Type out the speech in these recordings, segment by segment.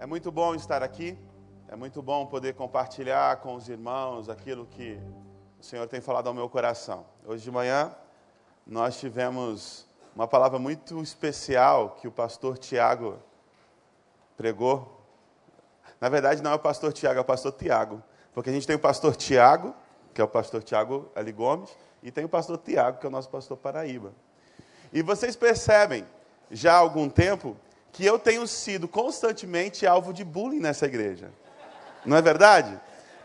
É muito bom estar aqui, é muito bom poder compartilhar com os irmãos aquilo que o Senhor tem falado ao meu coração. Hoje de manhã nós tivemos uma palavra muito especial que o pastor Tiago pregou. Na verdade, não é o pastor Tiago, é o pastor Tiago. Porque a gente tem o pastor Tiago, que é o pastor Tiago Ali Gomes, e tem o pastor Tiago, que é o nosso pastor Paraíba. E vocês percebem, já há algum tempo, que eu tenho sido constantemente alvo de bullying nessa igreja. Não é verdade?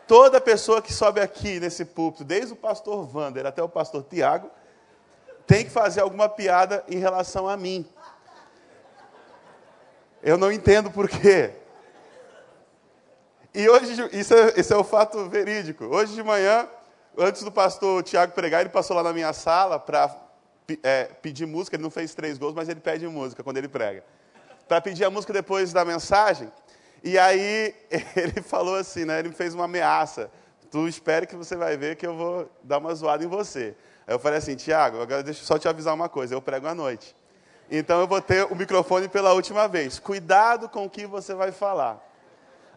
Toda pessoa que sobe aqui nesse púlpito, desde o pastor Vander até o pastor Tiago, tem que fazer alguma piada em relação a mim. Eu não entendo por quê. E hoje, isso é, isso é o fato verídico. Hoje de manhã, antes do pastor Tiago pregar, ele passou lá na minha sala para é, pedir música. Ele não fez três gols, mas ele pede música quando ele prega para pedir a música depois da mensagem. E aí ele falou assim, né? Ele me fez uma ameaça. Tu espere que você vai ver que eu vou dar uma zoada em você. Aí eu falei assim, Tiago, agora deixa eu só te avisar uma coisa, eu prego à noite. Então eu vou ter o microfone pela última vez. Cuidado com o que você vai falar.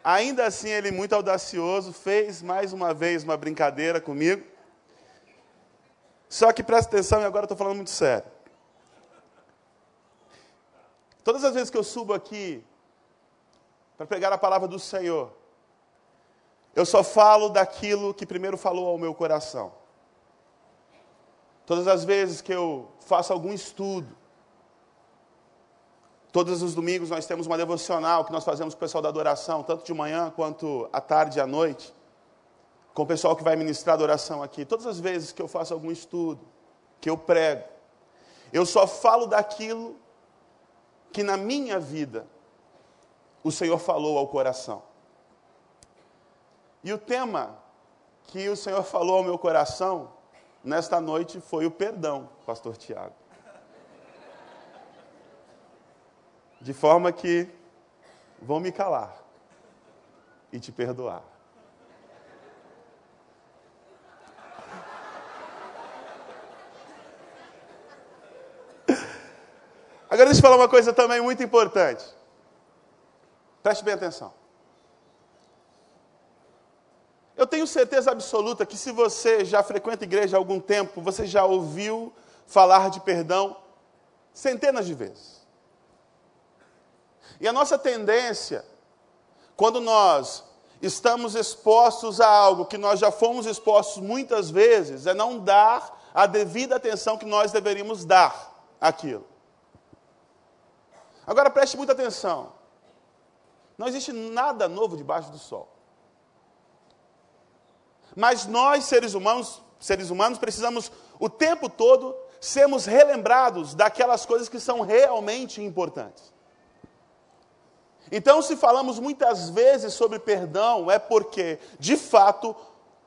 Ainda assim, ele, muito audacioso, fez mais uma vez uma brincadeira comigo. Só que presta atenção, e agora eu estou falando muito sério. Todas as vezes que eu subo aqui para pregar a palavra do Senhor, eu só falo daquilo que primeiro falou ao meu coração. Todas as vezes que eu faço algum estudo, todos os domingos nós temos uma devocional que nós fazemos com o pessoal da adoração, tanto de manhã quanto à tarde e à noite, com o pessoal que vai ministrar adoração aqui. Todas as vezes que eu faço algum estudo, que eu prego, eu só falo daquilo que na minha vida o Senhor falou ao coração. E o tema que o Senhor falou ao meu coração nesta noite foi o perdão, Pastor Tiago. De forma que vou me calar e te perdoar. Agora deixa eu falar uma coisa também muito importante. Preste bem atenção. Eu tenho certeza absoluta que se você já frequenta igreja há algum tempo, você já ouviu falar de perdão centenas de vezes. E a nossa tendência, quando nós estamos expostos a algo que nós já fomos expostos muitas vezes, é não dar a devida atenção que nós deveríamos dar àquilo. Agora preste muita atenção. Não existe nada novo debaixo do sol. Mas nós, seres humanos, seres humanos, precisamos o tempo todo sermos relembrados daquelas coisas que são realmente importantes. Então, se falamos muitas vezes sobre perdão, é porque, de fato,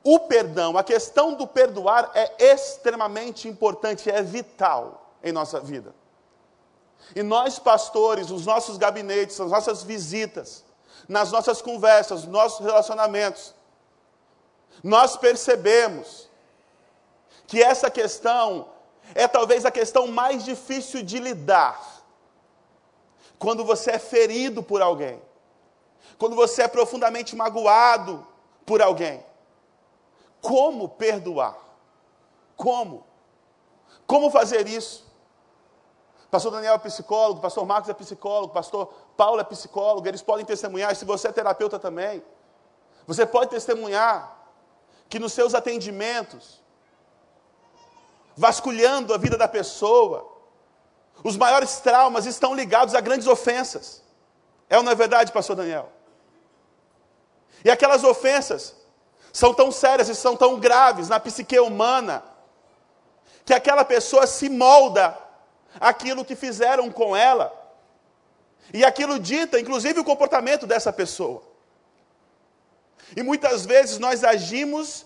o perdão, a questão do perdoar é extremamente importante, é vital em nossa vida. E nós, pastores, os nossos gabinetes, as nossas visitas, nas nossas conversas, nos nossos relacionamentos, nós percebemos que essa questão é talvez a questão mais difícil de lidar. Quando você é ferido por alguém, quando você é profundamente magoado por alguém. Como perdoar? Como? Como fazer isso? Pastor Daniel é psicólogo, pastor Marcos é psicólogo, pastor Paulo é psicólogo, eles podem testemunhar, se você é terapeuta também, você pode testemunhar que nos seus atendimentos, vasculhando a vida da pessoa, os maiores traumas estão ligados a grandes ofensas. É ou não é verdade, pastor Daniel? E aquelas ofensas são tão sérias e são tão graves na psique humana, que aquela pessoa se molda aquilo que fizeram com ela. E aquilo dita, inclusive, o comportamento dessa pessoa. E muitas vezes nós agimos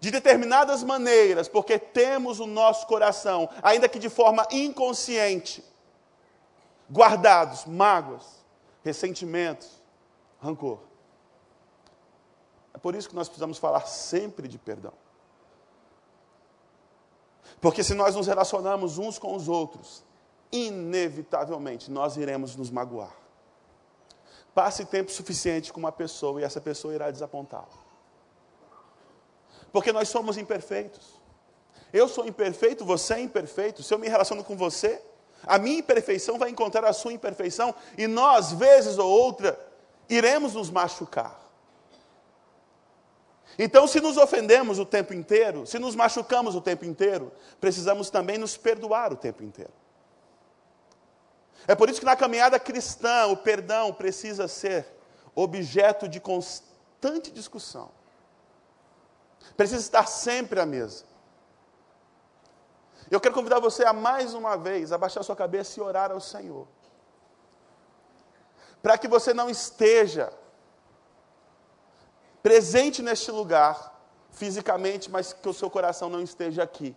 de determinadas maneiras, porque temos o nosso coração, ainda que de forma inconsciente, guardados mágoas, ressentimentos, rancor. É por isso que nós precisamos falar sempre de perdão. Porque se nós nos relacionamos uns com os outros, inevitavelmente nós iremos nos magoar. passe tempo suficiente com uma pessoa e essa pessoa irá desapontá-lo. Porque nós somos imperfeitos. Eu sou imperfeito, você é imperfeito. Se eu me relaciono com você, a minha imperfeição vai encontrar a sua imperfeição e nós, vezes ou outra, iremos nos machucar. Então, se nos ofendemos o tempo inteiro, se nos machucamos o tempo inteiro, precisamos também nos perdoar o tempo inteiro. É por isso que na caminhada cristã o perdão precisa ser objeto de constante discussão. Precisa estar sempre à mesa. Eu quero convidar você a mais uma vez abaixar sua cabeça e orar ao Senhor. Para que você não esteja presente neste lugar, fisicamente, mas que o seu coração não esteja aqui.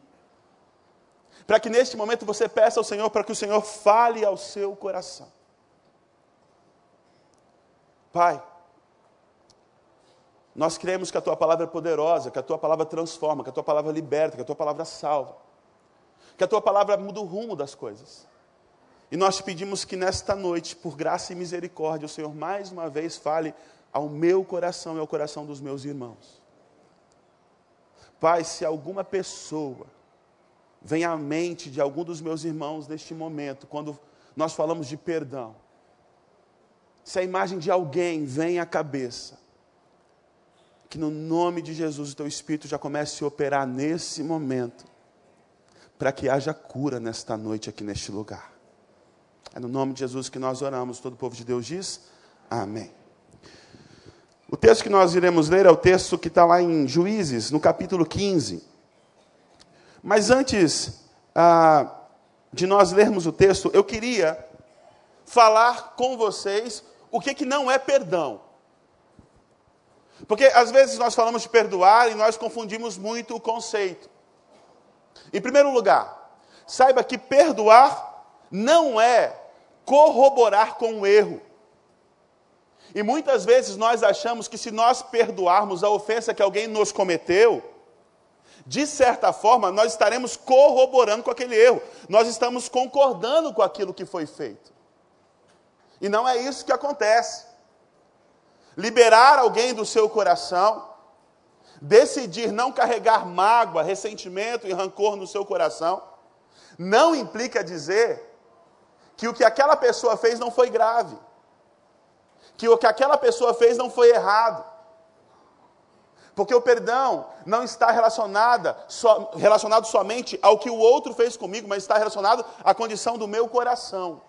Para que neste momento você peça ao Senhor para que o Senhor fale ao seu coração. Pai, nós cremos que a tua palavra é poderosa, que a tua palavra transforma, que a tua palavra liberta, que a tua palavra salva que a tua palavra muda o rumo das coisas. E nós te pedimos que nesta noite, por graça e misericórdia, o Senhor mais uma vez fale ao meu coração e ao coração dos meus irmãos. Pai, se alguma pessoa vem à mente de algum dos meus irmãos neste momento, quando nós falamos de perdão, se a imagem de alguém vem à cabeça, que no nome de Jesus o teu Espírito já comece a operar nesse momento para que haja cura nesta noite aqui neste lugar. É no nome de Jesus que nós oramos. Todo o povo de Deus diz: Amém. O texto que nós iremos ler é o texto que está lá em Juízes, no capítulo 15. Mas antes ah, de nós lermos o texto, eu queria falar com vocês o que, que não é perdão. Porque às vezes nós falamos de perdoar e nós confundimos muito o conceito. Em primeiro lugar, saiba que perdoar não é corroborar com o erro. E muitas vezes nós achamos que se nós perdoarmos a ofensa que alguém nos cometeu, de certa forma nós estaremos corroborando com aquele erro, nós estamos concordando com aquilo que foi feito. E não é isso que acontece. Liberar alguém do seu coração decidir não carregar mágoa, ressentimento e rancor no seu coração, não implica dizer que o que aquela pessoa fez não foi grave, que o que aquela pessoa fez não foi errado. Porque o perdão não está relacionado, so, relacionado somente ao que o outro fez comigo, mas está relacionado à condição do meu coração.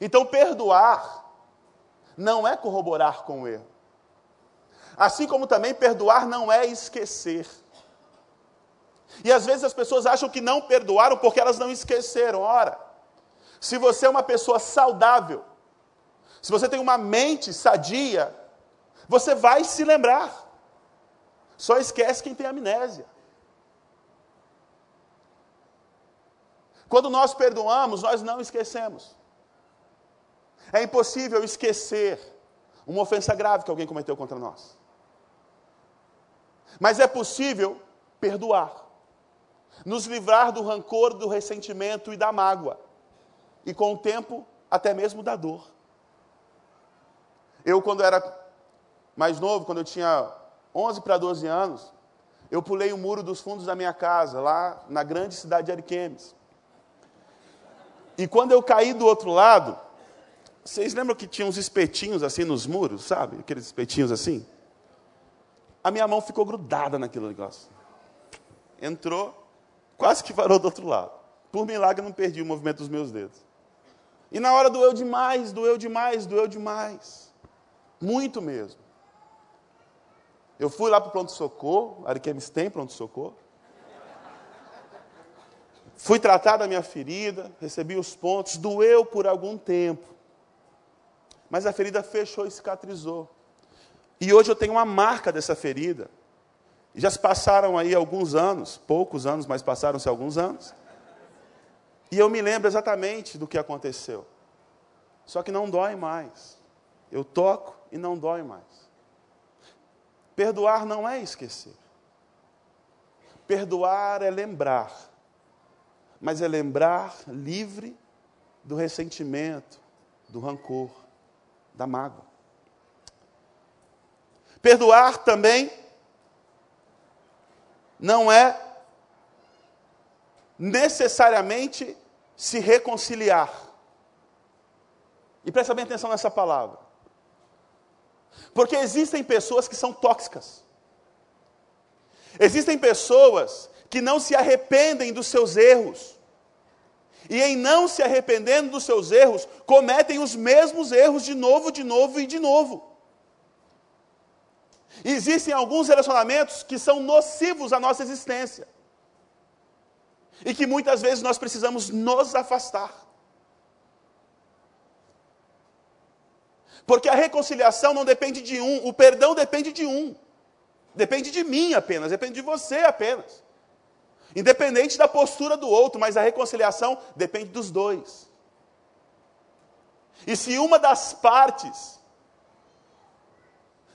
Então, perdoar não é corroborar com o erro. Assim como também perdoar não é esquecer. E às vezes as pessoas acham que não perdoaram porque elas não esqueceram. Ora, se você é uma pessoa saudável, se você tem uma mente sadia, você vai se lembrar. Só esquece quem tem amnésia. Quando nós perdoamos, nós não esquecemos. É impossível esquecer uma ofensa grave que alguém cometeu contra nós. Mas é possível perdoar, nos livrar do rancor, do ressentimento e da mágoa, e com o tempo, até mesmo da dor. Eu, quando era mais novo, quando eu tinha 11 para 12 anos, eu pulei o muro dos fundos da minha casa, lá na grande cidade de Ariquemes. E quando eu caí do outro lado, vocês lembram que tinha uns espetinhos assim nos muros, sabe? Aqueles espetinhos assim? a minha mão ficou grudada naquele negócio. Entrou, quase que parou do outro lado. Por milagre, não perdi o movimento dos meus dedos. E na hora doeu demais, doeu demais, doeu demais. Muito mesmo. Eu fui lá para o pronto-socorro, Ariquemes tem pronto-socorro. Fui tratar da minha ferida, recebi os pontos, doeu por algum tempo. Mas a ferida fechou e cicatrizou. E hoje eu tenho uma marca dessa ferida. Já se passaram aí alguns anos, poucos anos, mas passaram-se alguns anos. E eu me lembro exatamente do que aconteceu. Só que não dói mais. Eu toco e não dói mais. Perdoar não é esquecer. Perdoar é lembrar. Mas é lembrar livre do ressentimento, do rancor. da mágoa. Perdoar também não é necessariamente se reconciliar. E presta bem atenção nessa palavra. Porque existem pessoas que são tóxicas. Existem pessoas que não se arrependem dos seus erros. E em não se arrependendo dos seus erros, cometem os mesmos erros de novo, de novo e de novo. Existem alguns relacionamentos que são nocivos à nossa existência. E que muitas vezes nós precisamos nos afastar. Porque a reconciliação não depende de um, o perdão depende de um. Depende de mim apenas, depende de você apenas. Independente da postura do outro, mas a reconciliação depende dos dois. E se uma das partes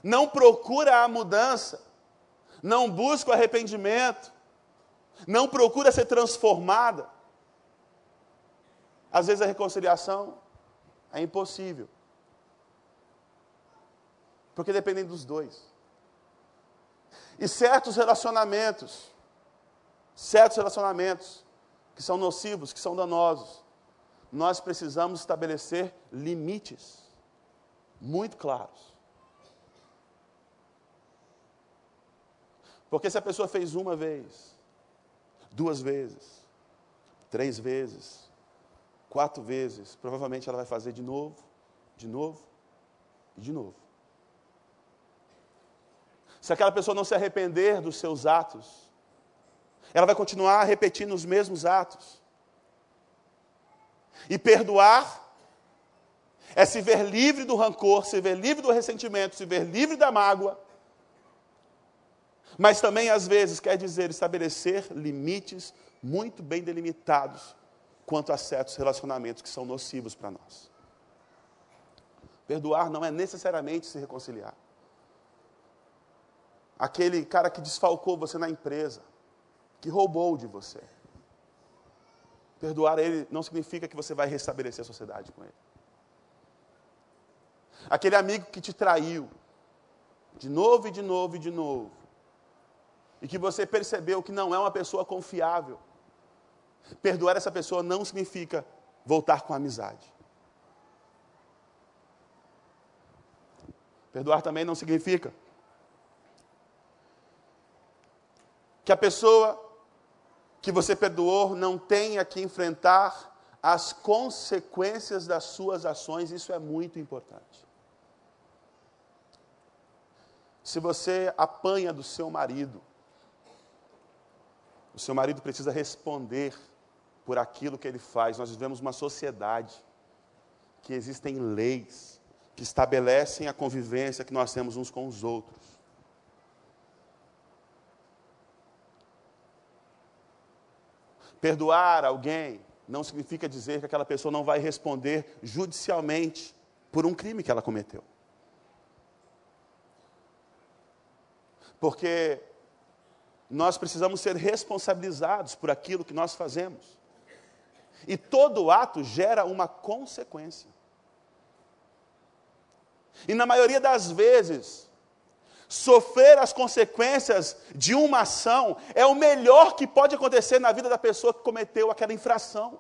não procura a mudança, não busca o arrependimento, não procura ser transformada, às vezes a reconciliação é impossível. Porque dependem dos dois. E certos relacionamentos, certos relacionamentos que são nocivos, que são danosos, nós precisamos estabelecer limites muito claros. Porque se a pessoa fez uma vez, duas vezes, três vezes, quatro vezes, provavelmente ela vai fazer de novo, de novo e de novo. Se aquela pessoa não se arrepender dos seus atos, ela vai continuar repetindo os mesmos atos. E perdoar é se ver livre do rancor, se ver livre do ressentimento, se ver livre da mágoa mas também, às vezes, quer dizer estabelecer limites muito bem delimitados quanto a certos relacionamentos que são nocivos para nós. Perdoar não é necessariamente se reconciliar. Aquele cara que desfalcou você na empresa, que roubou de você. Perdoar ele não significa que você vai restabelecer a sociedade com ele. Aquele amigo que te traiu, de novo e de novo e de novo e que você percebeu que não é uma pessoa confiável. Perdoar essa pessoa não significa voltar com amizade. Perdoar também não significa que a pessoa que você perdoou não tenha que enfrentar as consequências das suas ações, isso é muito importante. Se você apanha do seu marido, o seu marido precisa responder por aquilo que ele faz. Nós vivemos uma sociedade que existem leis que estabelecem a convivência que nós temos uns com os outros. Perdoar alguém não significa dizer que aquela pessoa não vai responder judicialmente por um crime que ela cometeu. Porque nós precisamos ser responsabilizados por aquilo que nós fazemos. E todo ato gera uma consequência. E na maioria das vezes, sofrer as consequências de uma ação é o melhor que pode acontecer na vida da pessoa que cometeu aquela infração.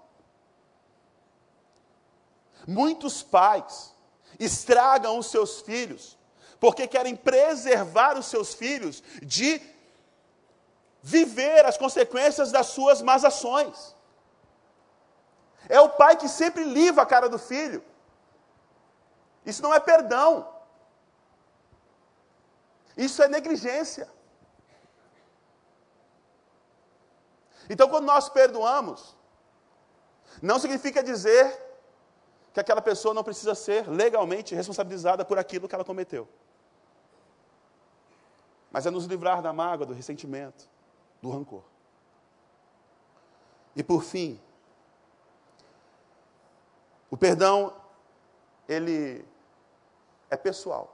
Muitos pais estragam os seus filhos porque querem preservar os seus filhos de viver as consequências das suas más ações. É o pai que sempre livra a cara do filho. Isso não é perdão. Isso é negligência. Então, quando nós perdoamos, não significa dizer que aquela pessoa não precisa ser legalmente responsabilizada por aquilo que ela cometeu. Mas é nos livrar da mágoa, do ressentimento do rancor. E por fim, o perdão, ele é pessoal.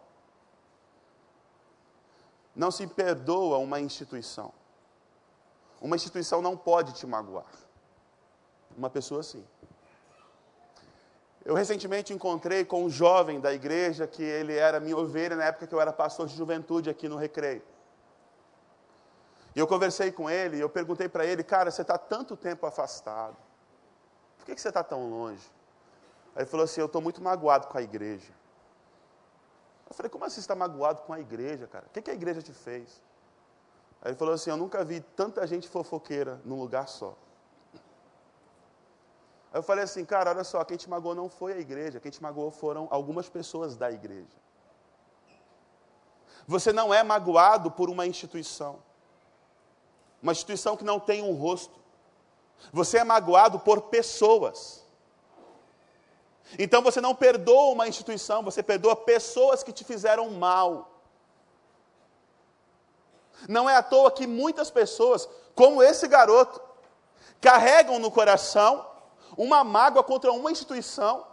Não se perdoa uma instituição. Uma instituição não pode te magoar. Uma pessoa sim. Eu recentemente encontrei com um jovem da igreja que ele era minha ovelha na época que eu era pastor de juventude aqui no Recreio. E eu conversei com ele e eu perguntei para ele, cara, você está tanto tempo afastado. Por que, que você está tão longe? Aí ele falou assim, eu estou muito magoado com a igreja. Eu falei, como assim você está magoado com a igreja, cara? O que, que a igreja te fez? Aí ele falou assim, eu nunca vi tanta gente fofoqueira num lugar só. Aí eu falei assim, cara, olha só, quem te magoou não foi a igreja, quem te magoou foram algumas pessoas da igreja. Você não é magoado por uma instituição, uma instituição que não tem um rosto. Você é magoado por pessoas. Então você não perdoa uma instituição, você perdoa pessoas que te fizeram mal. Não é à toa que muitas pessoas, como esse garoto, carregam no coração uma mágoa contra uma instituição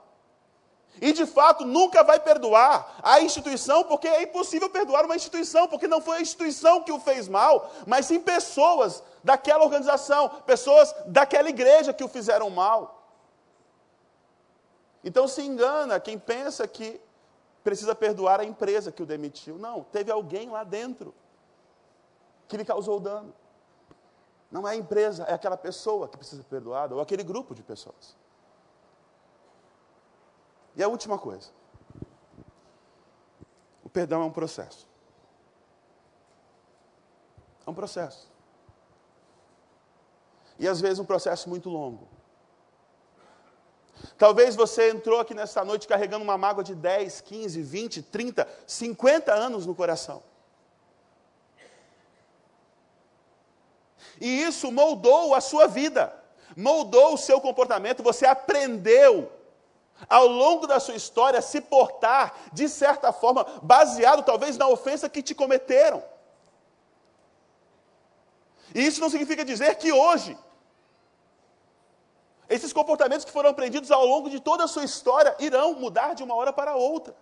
e de fato nunca vai perdoar a instituição, porque é impossível perdoar uma instituição, porque não foi a instituição que o fez mal, mas sim pessoas daquela organização, pessoas daquela igreja que o fizeram mal. Então se engana quem pensa que precisa perdoar a empresa que o demitiu. Não, teve alguém lá dentro que lhe causou dano. Não é a empresa, é aquela pessoa que precisa ser perdoada, ou aquele grupo de pessoas. E a última coisa: o perdão é um processo. É um processo. E às vezes um processo muito longo. Talvez você entrou aqui nessa noite carregando uma mágoa de 10, 15, 20, 30, 50 anos no coração. E isso moldou a sua vida, moldou o seu comportamento, você aprendeu ao longo da sua história se portar de certa forma, baseado talvez na ofensa que te cometeram. E isso não significa dizer que hoje esses comportamentos que foram aprendidos ao longo de toda a sua história irão mudar de uma hora para outra.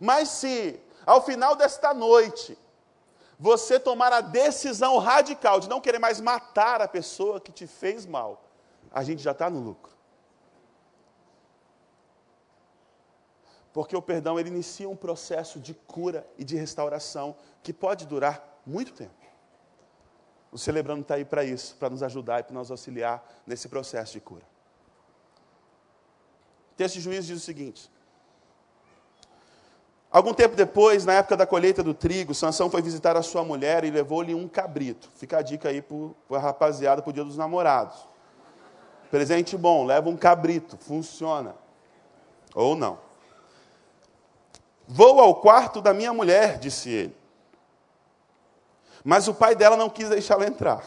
Mas se, ao final desta noite, você tomar a decisão radical de não querer mais matar a pessoa que te fez mal, a gente já está no lucro. Porque o perdão ele inicia um processo de cura e de restauração que pode durar muito tempo. O celebrando está aí para isso, para nos ajudar e para nos auxiliar nesse processo de cura. O texto de Juízes diz o seguinte: Algum tempo depois, na época da colheita do trigo, Sansão foi visitar a sua mulher e levou-lhe um cabrito. Fica a dica aí para a rapaziada para o dia dos namorados. Presente bom, leva um cabrito, funciona. Ou não. Vou ao quarto da minha mulher, disse ele. Mas o pai dela não quis deixá-la entrar.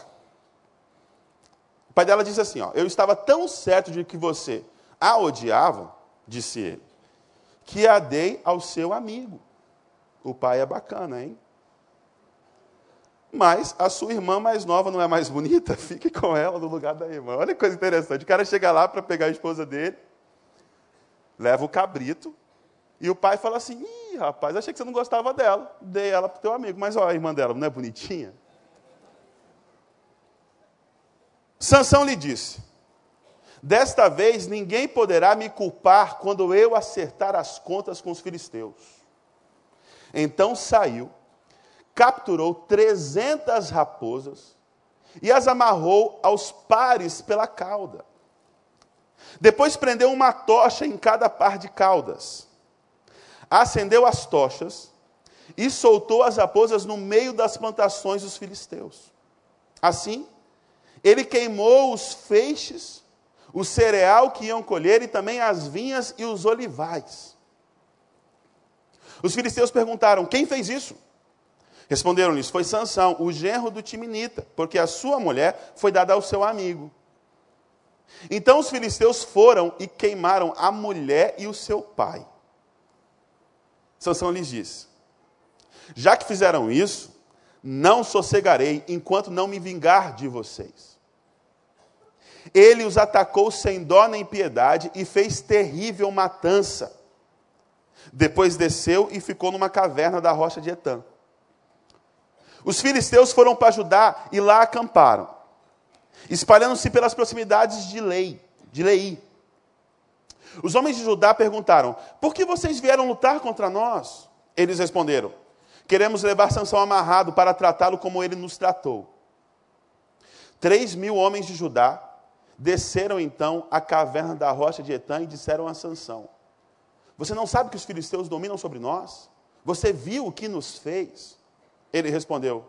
O pai dela disse assim: ó, Eu estava tão certo de que você a odiava, disse ele, que a dei ao seu amigo. O pai é bacana, hein? Mas a sua irmã mais nova não é mais bonita? Fique com ela no lugar da irmã. Olha que coisa interessante. O cara chega lá para pegar a esposa dele, leva o cabrito, e o pai fala assim: Ih, rapaz, achei que você não gostava dela. Dei ela para o teu amigo. Mas ó, a irmã dela não é bonitinha? Sansão lhe disse: Desta vez ninguém poderá me culpar quando eu acertar as contas com os filisteus. Então saiu, capturou trezentas raposas e as amarrou aos pares pela cauda. Depois prendeu uma tocha em cada par de caudas acendeu as tochas e soltou as raposas no meio das plantações dos filisteus. Assim, ele queimou os feixes, o cereal que iam colher e também as vinhas e os olivais. Os filisteus perguntaram: Quem fez isso? Responderam-lhes: Foi Sansão, o genro do Timinita, porque a sua mulher foi dada ao seu amigo. Então os filisteus foram e queimaram a mulher e o seu pai. Sansão lhes disse: Já que fizeram isso, não sossegarei enquanto não me vingar de vocês. Ele os atacou sem dó nem piedade e fez terrível matança. Depois desceu e ficou numa caverna da rocha de Etã. Os filisteus foram para Judá e lá acamparam, espalhando-se pelas proximidades de Lei, de Lei. Os homens de Judá perguntaram: Por que vocês vieram lutar contra nós? Eles responderam: Queremos levar Sansão amarrado para tratá-lo como ele nos tratou. Três mil homens de Judá desceram então à caverna da rocha de Etã e disseram a Sansão: Você não sabe que os filisteus dominam sobre nós? Você viu o que nos fez? Ele respondeu: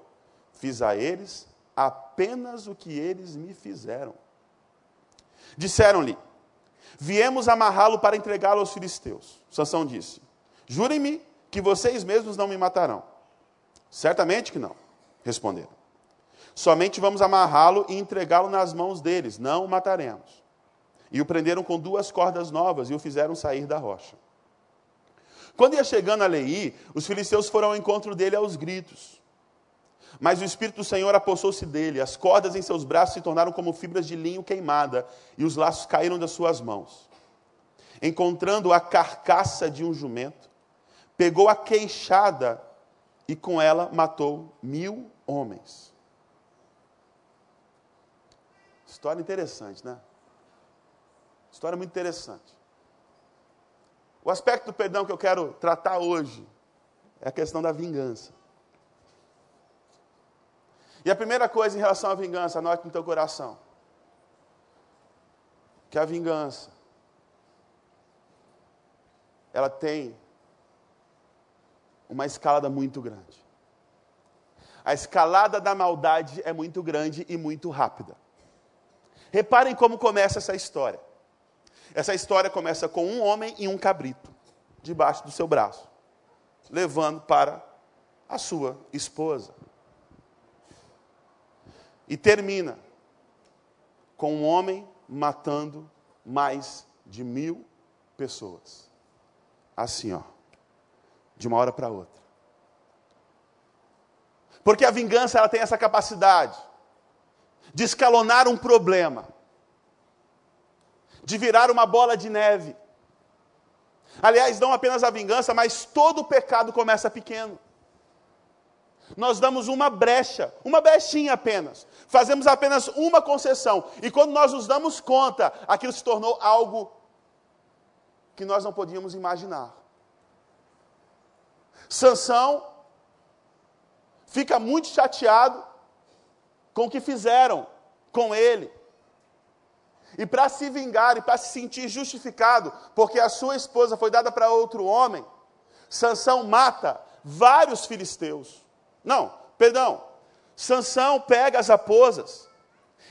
Fiz a eles apenas o que eles me fizeram. Disseram-lhe: Viemos amarrá-lo para entregá-lo aos filisteus. Sansão disse: Jurem-me que vocês mesmos não me matarão. Certamente que não, responderam. Somente vamos amarrá-lo e entregá-lo nas mãos deles, não o mataremos. E o prenderam com duas cordas novas e o fizeram sair da rocha. Quando ia chegando a Leí, os filisteus foram ao encontro dele aos gritos. Mas o Espírito do Senhor apossou-se dele, as cordas em seus braços se tornaram como fibras de linho queimada, e os laços caíram das suas mãos. Encontrando a carcaça de um jumento, pegou a queixada e com ela matou mil homens. História interessante, né? História muito interessante. O aspecto do perdão que eu quero tratar hoje é a questão da vingança. E a primeira coisa em relação à vingança, anote no teu coração. Que a vingança, ela tem uma escalada muito grande. A escalada da maldade é muito grande e muito rápida. Reparem como começa essa história. Essa história começa com um homem e um cabrito debaixo do seu braço, levando para a sua esposa. E termina com um homem matando mais de mil pessoas. Assim, ó, de uma hora para outra. Porque a vingança ela tem essa capacidade de escalonar um problema, de virar uma bola de neve. Aliás, não apenas a vingança, mas todo o pecado começa pequeno. Nós damos uma brecha, uma brechinha apenas. Fazemos apenas uma concessão. E quando nós nos damos conta, aquilo se tornou algo que nós não podíamos imaginar. Sansão fica muito chateado com o que fizeram com ele. E para se vingar e para se sentir justificado, porque a sua esposa foi dada para outro homem, Sansão mata vários filisteus. Não, perdão. Sansão pega as raposas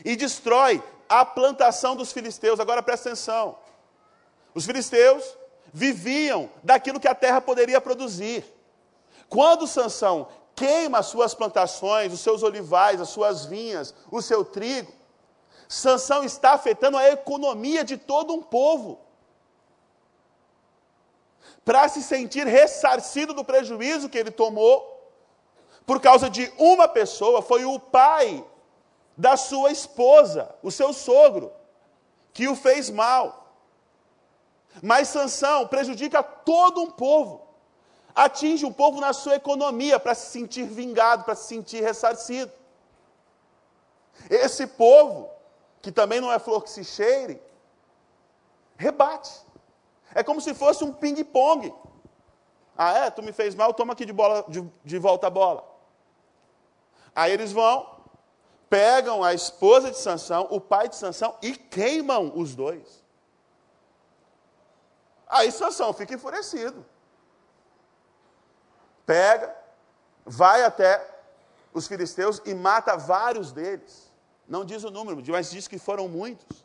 e destrói a plantação dos filisteus. Agora presta atenção. Os filisteus viviam daquilo que a terra poderia produzir. Quando Sansão queima as suas plantações, os seus olivais, as suas vinhas, o seu trigo. Sansão está afetando a economia de todo um povo. Para se sentir ressarcido do prejuízo que ele tomou, por causa de uma pessoa, foi o pai da sua esposa, o seu sogro, que o fez mal. Mas Sansão prejudica todo um povo atinge o povo na sua economia para se sentir vingado, para se sentir ressarcido. Esse povo, que também não é flor que se cheire, rebate. É como se fosse um ping-pong. Ah, é? Tu me fez mal, toma aqui de, bola, de, de volta a bola. Aí eles vão, pegam a esposa de Sansão, o pai de Sansão e queimam os dois. Aí Sansão fica enfurecido pega, vai até os filisteus e mata vários deles. Não diz o número, mas diz que foram muitos.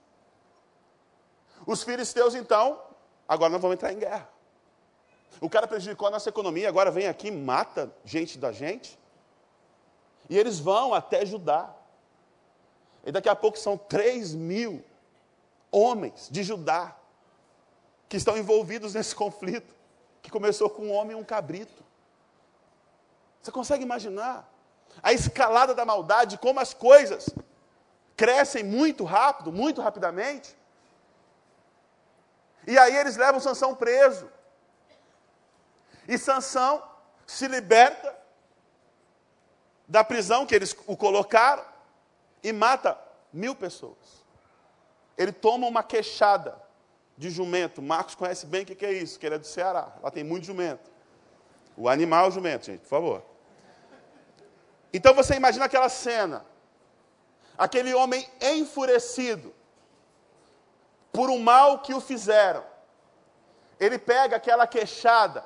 Os filisteus, então, agora não vão entrar em guerra. O cara prejudicou a nossa economia, agora vem aqui, mata gente da gente. E eles vão até Judá. E daqui a pouco são 3 mil homens de Judá que estão envolvidos nesse conflito, que começou com um homem e um cabrito. Você consegue imaginar a escalada da maldade, como as coisas crescem muito rápido, muito rapidamente? E aí eles levam Sansão preso. E Sansão se liberta da prisão que eles o colocaram e mata mil pessoas. Ele toma uma queixada de jumento. Marcos conhece bem o que é isso, que ele é do Ceará. Lá tem muito jumento. O animal jumento, gente, por favor. Então você imagina aquela cena. Aquele homem enfurecido por um mal que o fizeram. Ele pega aquela queixada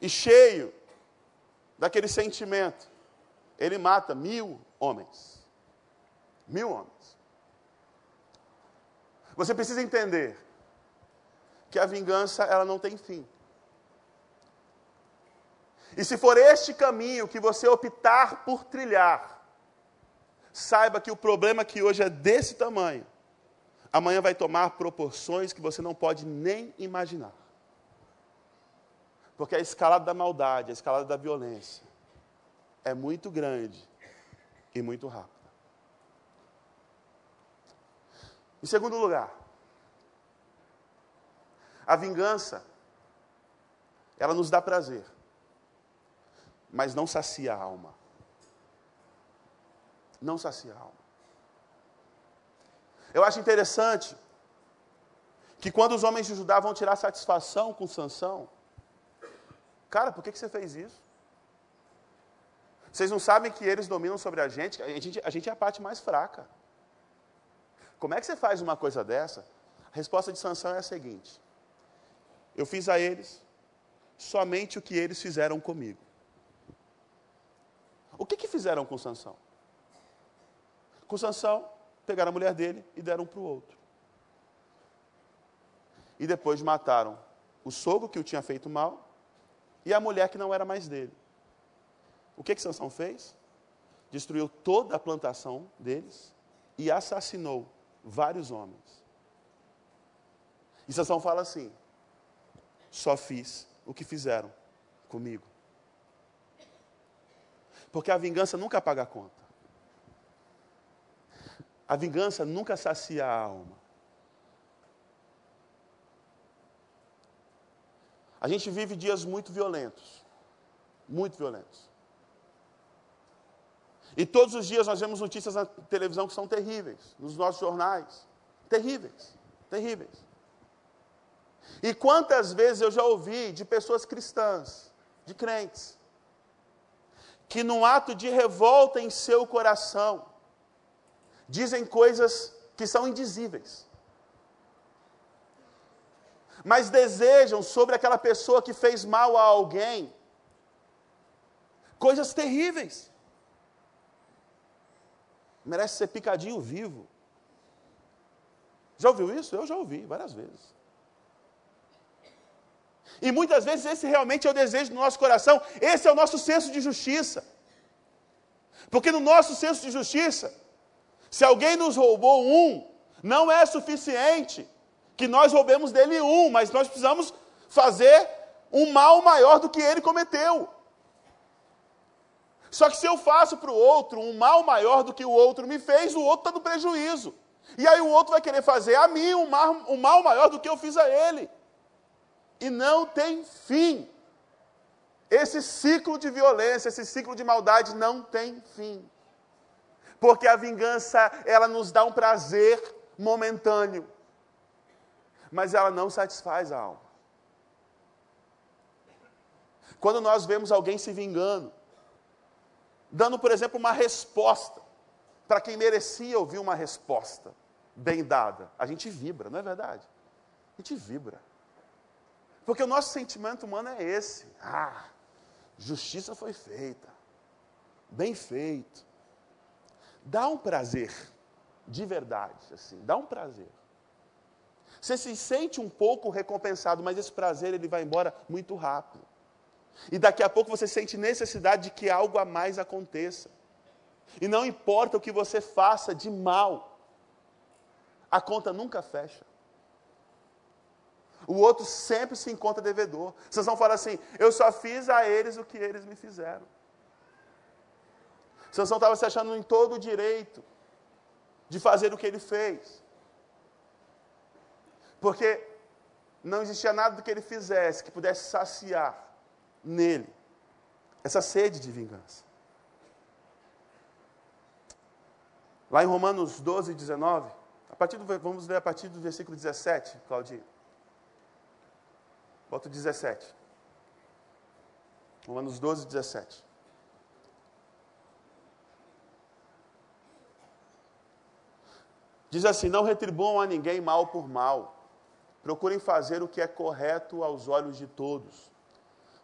e cheio daquele sentimento, ele mata mil homens. Mil homens. Você precisa entender que a vingança ela não tem fim. E se for este caminho que você optar por trilhar, saiba que o problema que hoje é desse tamanho, amanhã vai tomar proporções que você não pode nem imaginar. Porque a escalada da maldade, a escalada da violência, é muito grande e muito rápida. Em segundo lugar, a vingança, ela nos dá prazer, mas não sacia a alma. Não sacia a alma. Eu acho interessante que quando os homens de Judá vão tirar satisfação com Sansão, cara, por que, que você fez isso? Vocês não sabem que eles dominam sobre a gente? A gente, a gente é a parte mais fraca. Como é que você faz uma coisa dessa? A resposta de Sansão é a seguinte: Eu fiz a eles somente o que eles fizeram comigo. O que, que fizeram com Sansão? Com Sansão, pegaram a mulher dele e deram para o outro. E depois mataram o sogro que o tinha feito mal e a mulher que não era mais dele. O que que Sansão fez? Destruiu toda a plantação deles e assassinou vários homens. E Sansão fala assim: só fiz o que fizeram comigo. Porque a vingança nunca paga a conta. A vingança nunca sacia a alma. A gente vive dias muito violentos. Muito violentos. E todos os dias nós vemos notícias na televisão que são terríveis, nos nossos jornais. Terríveis, terríveis. E quantas vezes eu já ouvi de pessoas cristãs, de crentes, que num ato de revolta em seu coração, dizem coisas que são indizíveis. Mas desejam sobre aquela pessoa que fez mal a alguém coisas terríveis merece ser picadinho vivo. Já ouviu isso? Eu já ouvi várias vezes. E muitas vezes esse realmente é o desejo do nosso coração, esse é o nosso senso de justiça. Porque no nosso senso de justiça, se alguém nos roubou um, não é suficiente que nós roubemos dele um, mas nós precisamos fazer um mal maior do que ele cometeu. Só que se eu faço para o outro um mal maior do que o outro me fez, o outro está no prejuízo. E aí o outro vai querer fazer a mim um mal, um mal maior do que eu fiz a ele. E não tem fim. Esse ciclo de violência, esse ciclo de maldade não tem fim. Porque a vingança, ela nos dá um prazer momentâneo. Mas ela não satisfaz a alma. Quando nós vemos alguém se vingando, dando, por exemplo, uma resposta para quem merecia ouvir uma resposta bem dada. A gente vibra, não é verdade? A gente vibra. Porque o nosso sentimento humano é esse. Ah, justiça foi feita. Bem feito. Dá um prazer, de verdade, assim, dá um prazer. Você se sente um pouco recompensado, mas esse prazer ele vai embora muito rápido. E daqui a pouco você sente necessidade de que algo a mais aconteça. E não importa o que você faça de mal, a conta nunca fecha. O outro sempre se encontra devedor. Vocês vão falar assim: eu só fiz a eles o que eles me fizeram. Sansão estava se achando em todo o direito de fazer o que ele fez. Porque não existia nada do que ele fizesse que pudesse saciar nele essa sede de vingança. Lá em Romanos 12, 19, partir do, vamos ler a partir do versículo 17, Claudinho. Bota o 17. Romanos 12, 17. Diz assim: Não retribuam a ninguém mal por mal. Procurem fazer o que é correto aos olhos de todos.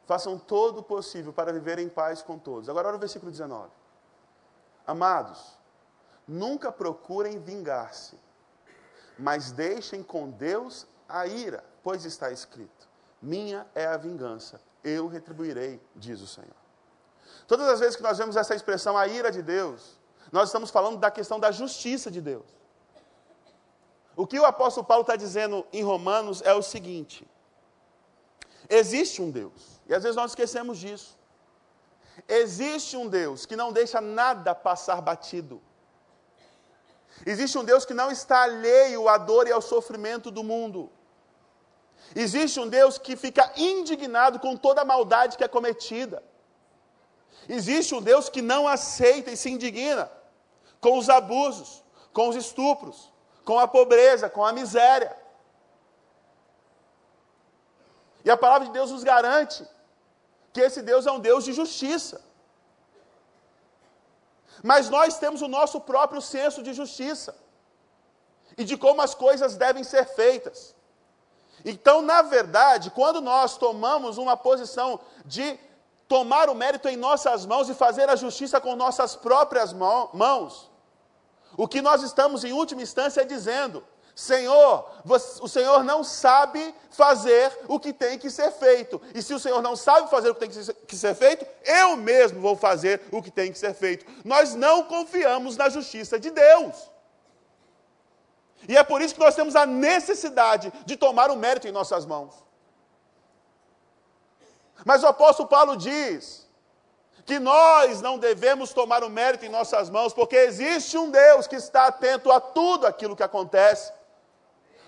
Façam todo o possível para viver em paz com todos. Agora, olha o versículo 19. Amados, nunca procurem vingar-se, mas deixem com Deus a ira, pois está escrito: Minha é a vingança, eu retribuirei, diz o Senhor. Todas as vezes que nós vemos essa expressão, a ira de Deus, nós estamos falando da questão da justiça de Deus. O que o apóstolo Paulo está dizendo em Romanos é o seguinte: existe um Deus, e às vezes nós esquecemos disso. Existe um Deus que não deixa nada passar batido. Existe um Deus que não está alheio à dor e ao sofrimento do mundo. Existe um Deus que fica indignado com toda a maldade que é cometida. Existe um Deus que não aceita e se indigna com os abusos, com os estupros, com a pobreza, com a miséria. E a palavra de Deus nos garante que esse Deus é um Deus de justiça. Mas nós temos o nosso próprio senso de justiça e de como as coisas devem ser feitas. Então, na verdade, quando nós tomamos uma posição de tomar o mérito em nossas mãos e fazer a justiça com nossas próprias mãos, o que nós estamos, em última instância, dizendo: Senhor, o Senhor não sabe fazer o que tem que ser feito. E se o Senhor não sabe fazer o que tem que ser feito, eu mesmo vou fazer o que tem que ser feito. Nós não confiamos na justiça de Deus. E é por isso que nós temos a necessidade de tomar o mérito em nossas mãos. Mas o apóstolo Paulo diz: que nós não devemos tomar o mérito em nossas mãos, porque existe um Deus que está atento a tudo aquilo que acontece.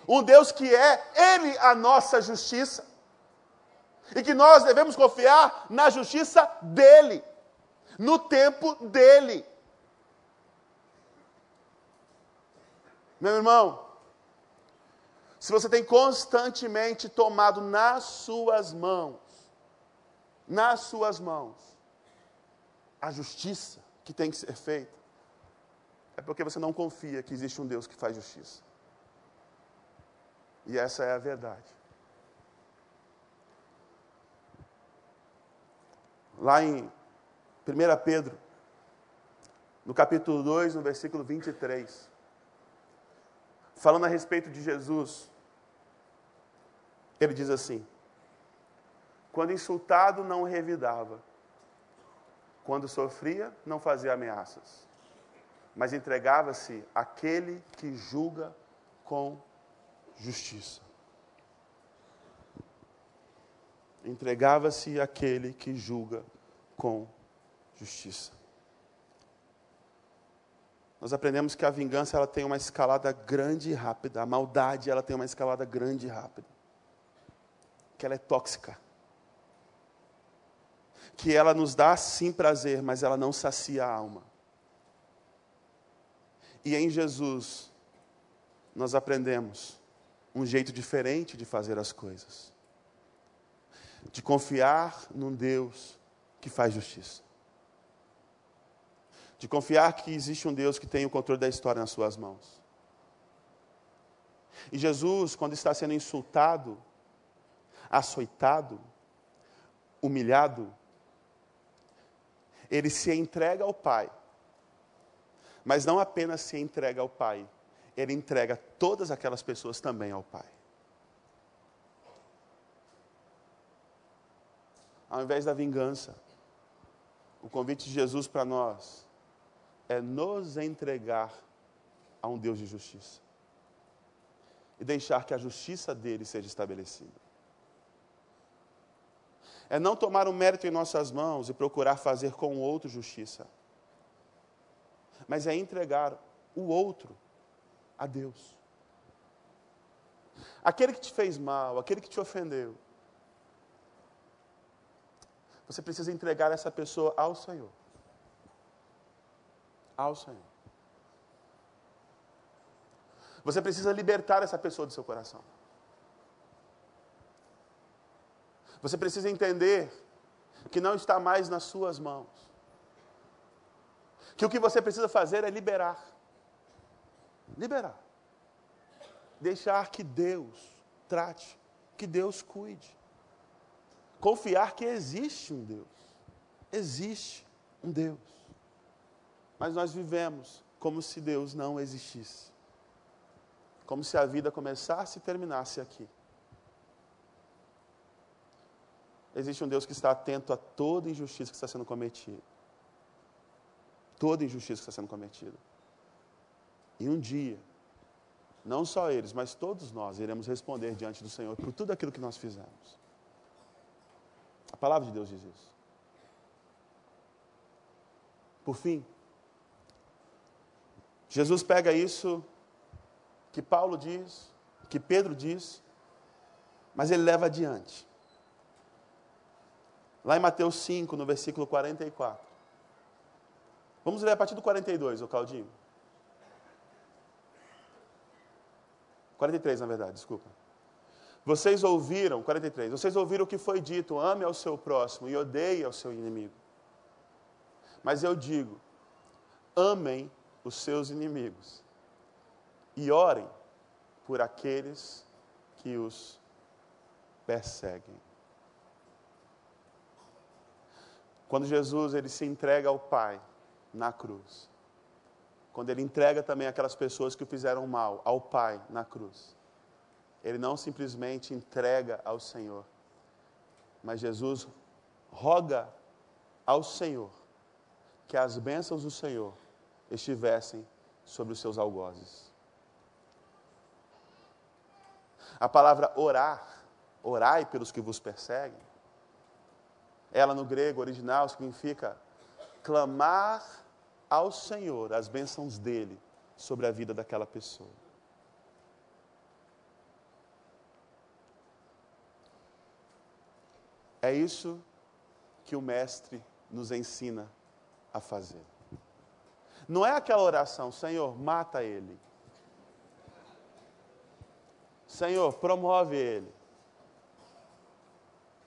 Um Deus que é Ele a nossa justiça. E que nós devemos confiar na justiça dEle, no tempo dEle. Meu irmão, se você tem constantemente tomado nas suas mãos, nas suas mãos, a justiça que tem que ser feita, é porque você não confia que existe um Deus que faz justiça. E essa é a verdade. Lá em 1 Pedro, no capítulo 2, no versículo 23, falando a respeito de Jesus, ele diz assim: Quando insultado, não revidava quando sofria, não fazia ameaças, mas entregava-se àquele que julga com justiça. Entregava-se àquele que julga com justiça. Nós aprendemos que a vingança ela tem uma escalada grande e rápida, a maldade ela tem uma escalada grande e rápida, que ela é tóxica que ela nos dá sim prazer, mas ela não sacia a alma. E em Jesus, nós aprendemos um jeito diferente de fazer as coisas. De confiar num Deus que faz justiça. De confiar que existe um Deus que tem o controle da história nas suas mãos. E Jesus, quando está sendo insultado, açoitado, humilhado, ele se entrega ao Pai. Mas não apenas se entrega ao Pai, ele entrega todas aquelas pessoas também ao Pai. Ao invés da vingança, o convite de Jesus para nós é nos entregar a um Deus de justiça e deixar que a justiça dele seja estabelecida é não tomar o mérito em nossas mãos e procurar fazer com o outro justiça, mas é entregar o outro a Deus. Aquele que te fez mal, aquele que te ofendeu, você precisa entregar essa pessoa ao Senhor. Ao Senhor. Você precisa libertar essa pessoa do seu coração. Você precisa entender que não está mais nas suas mãos. Que o que você precisa fazer é liberar. Liberar. Deixar que Deus trate, que Deus cuide. Confiar que existe um Deus. Existe um Deus. Mas nós vivemos como se Deus não existisse. Como se a vida começasse e terminasse aqui. Existe um Deus que está atento a toda injustiça que está sendo cometida. Toda injustiça que está sendo cometida. E um dia, não só eles, mas todos nós iremos responder diante do Senhor por tudo aquilo que nós fizemos. A palavra de Deus diz isso. Por fim, Jesus pega isso que Paulo diz, que Pedro diz, mas ele leva adiante. Lá em Mateus 5, no versículo 44. Vamos ler a partir do 42, o Claudinho. 43, na verdade, desculpa. Vocês ouviram, 43, vocês ouviram o que foi dito: ame ao seu próximo e odeie ao seu inimigo. Mas eu digo: amem os seus inimigos e orem por aqueles que os perseguem. Quando Jesus ele se entrega ao Pai na cruz, quando ele entrega também aquelas pessoas que o fizeram mal ao Pai na cruz, ele não simplesmente entrega ao Senhor, mas Jesus roga ao Senhor que as bênçãos do Senhor estivessem sobre os seus algozes. A palavra orar, orai pelos que vos perseguem, ela no grego original significa clamar ao Senhor as bênçãos dele sobre a vida daquela pessoa. É isso que o Mestre nos ensina a fazer. Não é aquela oração, Senhor, mata ele. Senhor, promove ele.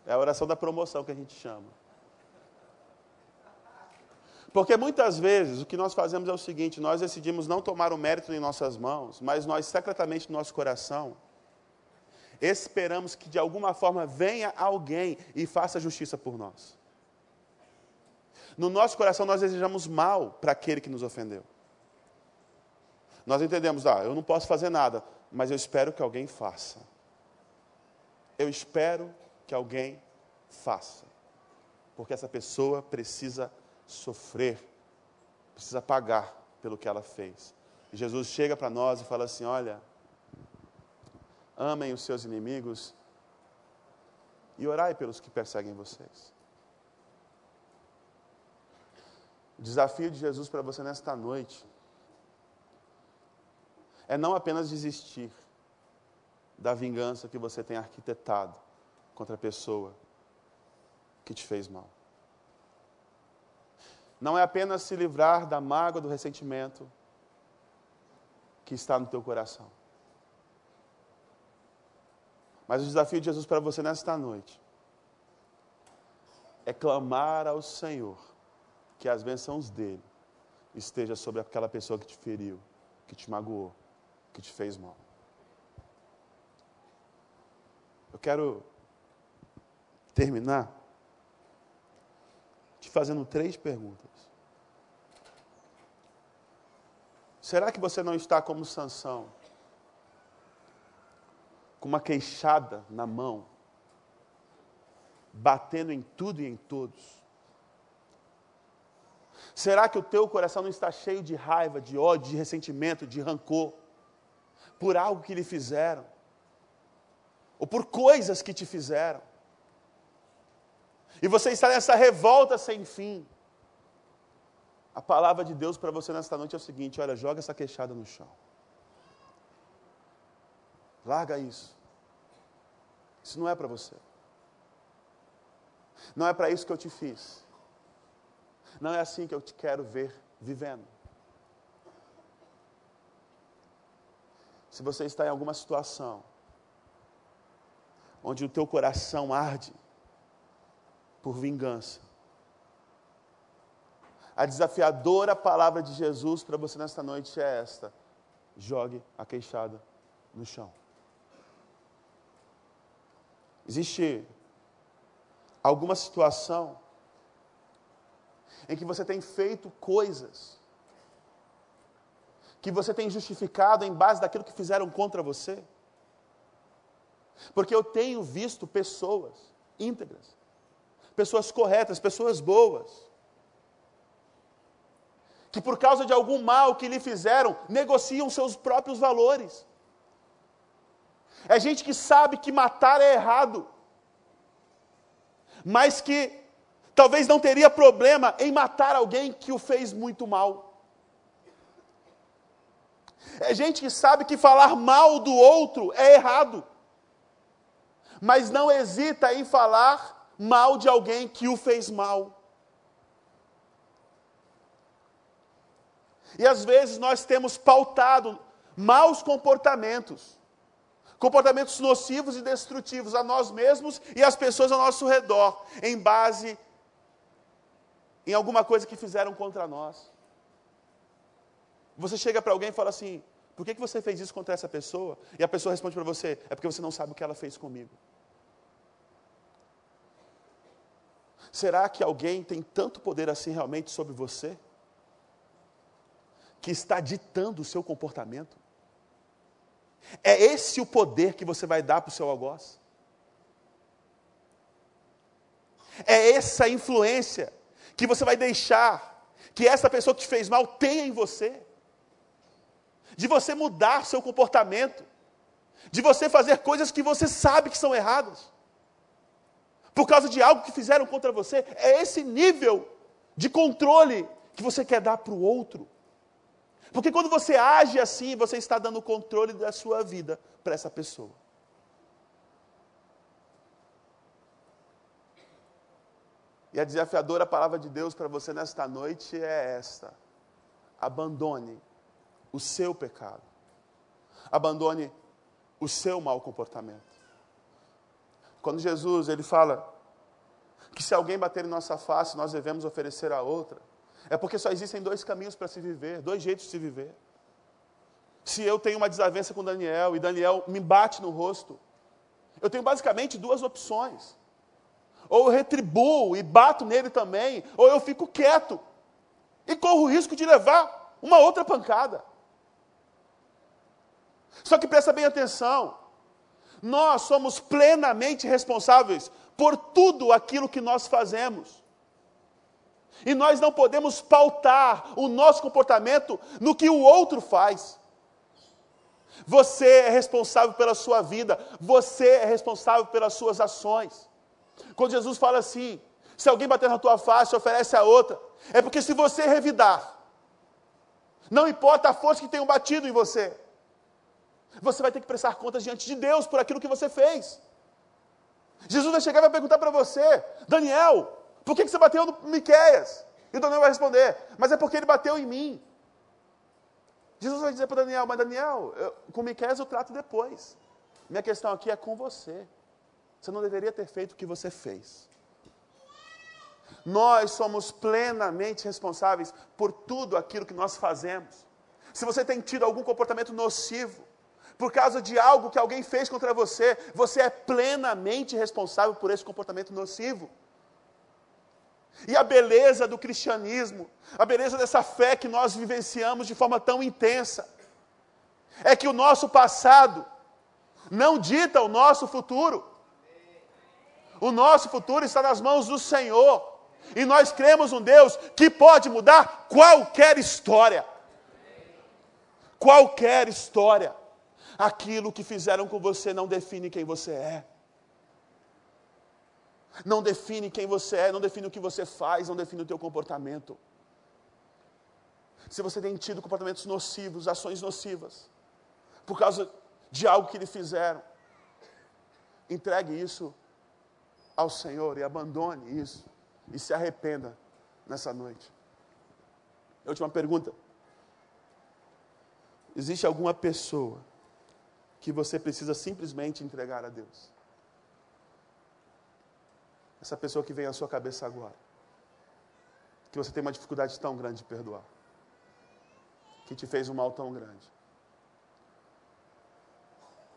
É a oração da promoção que a gente chama. Porque muitas vezes o que nós fazemos é o seguinte: nós decidimos não tomar o mérito em nossas mãos, mas nós secretamente no nosso coração esperamos que de alguma forma venha alguém e faça justiça por nós. No nosso coração nós desejamos mal para aquele que nos ofendeu. Nós entendemos, ah, eu não posso fazer nada, mas eu espero que alguém faça. Eu espero que alguém faça. Porque essa pessoa precisa sofrer, precisa pagar pelo que ela fez. E Jesus chega para nós e fala assim: olha, amem os seus inimigos e orai pelos que perseguem vocês. O desafio de Jesus para você nesta noite é não apenas desistir da vingança que você tem arquitetado contra a pessoa que te fez mal. Não é apenas se livrar da mágoa, do ressentimento que está no teu coração. Mas o desafio de Jesus para você nesta noite é clamar ao Senhor que as bênçãos dele estejam sobre aquela pessoa que te feriu, que te magoou, que te fez mal. Eu quero terminar te fazendo três perguntas. Será que você não está como Sansão, com uma queixada na mão, batendo em tudo e em todos? Será que o teu coração não está cheio de raiva, de ódio, de ressentimento, de rancor por algo que lhe fizeram? Ou por coisas que te fizeram? E você está nessa revolta sem fim. A palavra de Deus para você nesta noite é o seguinte: olha, joga essa queixada no chão. Larga isso. Isso não é para você. Não é para isso que eu te fiz. Não é assim que eu te quero ver vivendo. Se você está em alguma situação onde o teu coração arde por vingança, a desafiadora palavra de Jesus para você nesta noite é esta: jogue a queixada no chão. Existe alguma situação em que você tem feito coisas que você tem justificado em base daquilo que fizeram contra você? Porque eu tenho visto pessoas íntegras, pessoas corretas, pessoas boas, que por causa de algum mal que lhe fizeram, negociam seus próprios valores. É gente que sabe que matar é errado, mas que talvez não teria problema em matar alguém que o fez muito mal. É gente que sabe que falar mal do outro é errado, mas não hesita em falar mal de alguém que o fez mal. E às vezes nós temos pautado maus comportamentos, comportamentos nocivos e destrutivos a nós mesmos e às pessoas ao nosso redor, em base em alguma coisa que fizeram contra nós. Você chega para alguém e fala assim: por que, que você fez isso contra essa pessoa? E a pessoa responde para você: é porque você não sabe o que ela fez comigo. Será que alguém tem tanto poder assim realmente sobre você? Que está ditando o seu comportamento? É esse o poder que você vai dar para o seu algoz? É essa influência que você vai deixar que essa pessoa que te fez mal tenha em você? de você mudar seu comportamento, de você fazer coisas que você sabe que são erradas, por causa de algo que fizeram contra você. É esse nível de controle que você quer dar para o outro. Porque quando você age assim, você está dando controle da sua vida para essa pessoa. E a desafiadora palavra de Deus para você nesta noite é esta: abandone o seu pecado. Abandone o seu mau comportamento. Quando Jesus ele fala que se alguém bater em nossa face, nós devemos oferecer a outra, é porque só existem dois caminhos para se viver, dois jeitos de se viver. Se eu tenho uma desavença com Daniel e Daniel me bate no rosto, eu tenho basicamente duas opções. Ou eu retribuo e bato nele também, ou eu fico quieto e corro o risco de levar uma outra pancada. Só que presta bem atenção, nós somos plenamente responsáveis por tudo aquilo que nós fazemos. E nós não podemos pautar o nosso comportamento no que o outro faz. Você é responsável pela sua vida, você é responsável pelas suas ações. Quando Jesus fala assim: se alguém bater na tua face, oferece a outra, é porque se você revidar, não importa a força que tenham batido em você, você vai ter que prestar contas diante de Deus por aquilo que você fez. Jesus vai chegar e vai perguntar para você, Daniel, por que, você bateu no Miquéias? E o Daniel vai responder, mas é porque ele bateu em mim. Jesus vai dizer para Daniel, mas Daniel, eu, com Miquéias eu trato depois. Minha questão aqui é com você. Você não deveria ter feito o que você fez. Nós somos plenamente responsáveis por tudo aquilo que nós fazemos. Se você tem tido algum comportamento nocivo, por causa de algo que alguém fez contra você, você é plenamente responsável por esse comportamento nocivo. E a beleza do cristianismo, a beleza dessa fé que nós vivenciamos de forma tão intensa, é que o nosso passado não dita o nosso futuro. O nosso futuro está nas mãos do Senhor. E nós cremos um Deus que pode mudar qualquer história. Qualquer história. Aquilo que fizeram com você não define quem você é. Não define quem você é, não define o que você faz, não define o teu comportamento. Se você tem tido comportamentos nocivos, ações nocivas, por causa de algo que lhe fizeram, entregue isso ao Senhor e abandone isso e se arrependa nessa noite. Última pergunta. Existe alguma pessoa que você precisa simplesmente entregar a Deus? Essa pessoa que vem à sua cabeça agora, que você tem uma dificuldade tão grande de perdoar, que te fez um mal tão grande.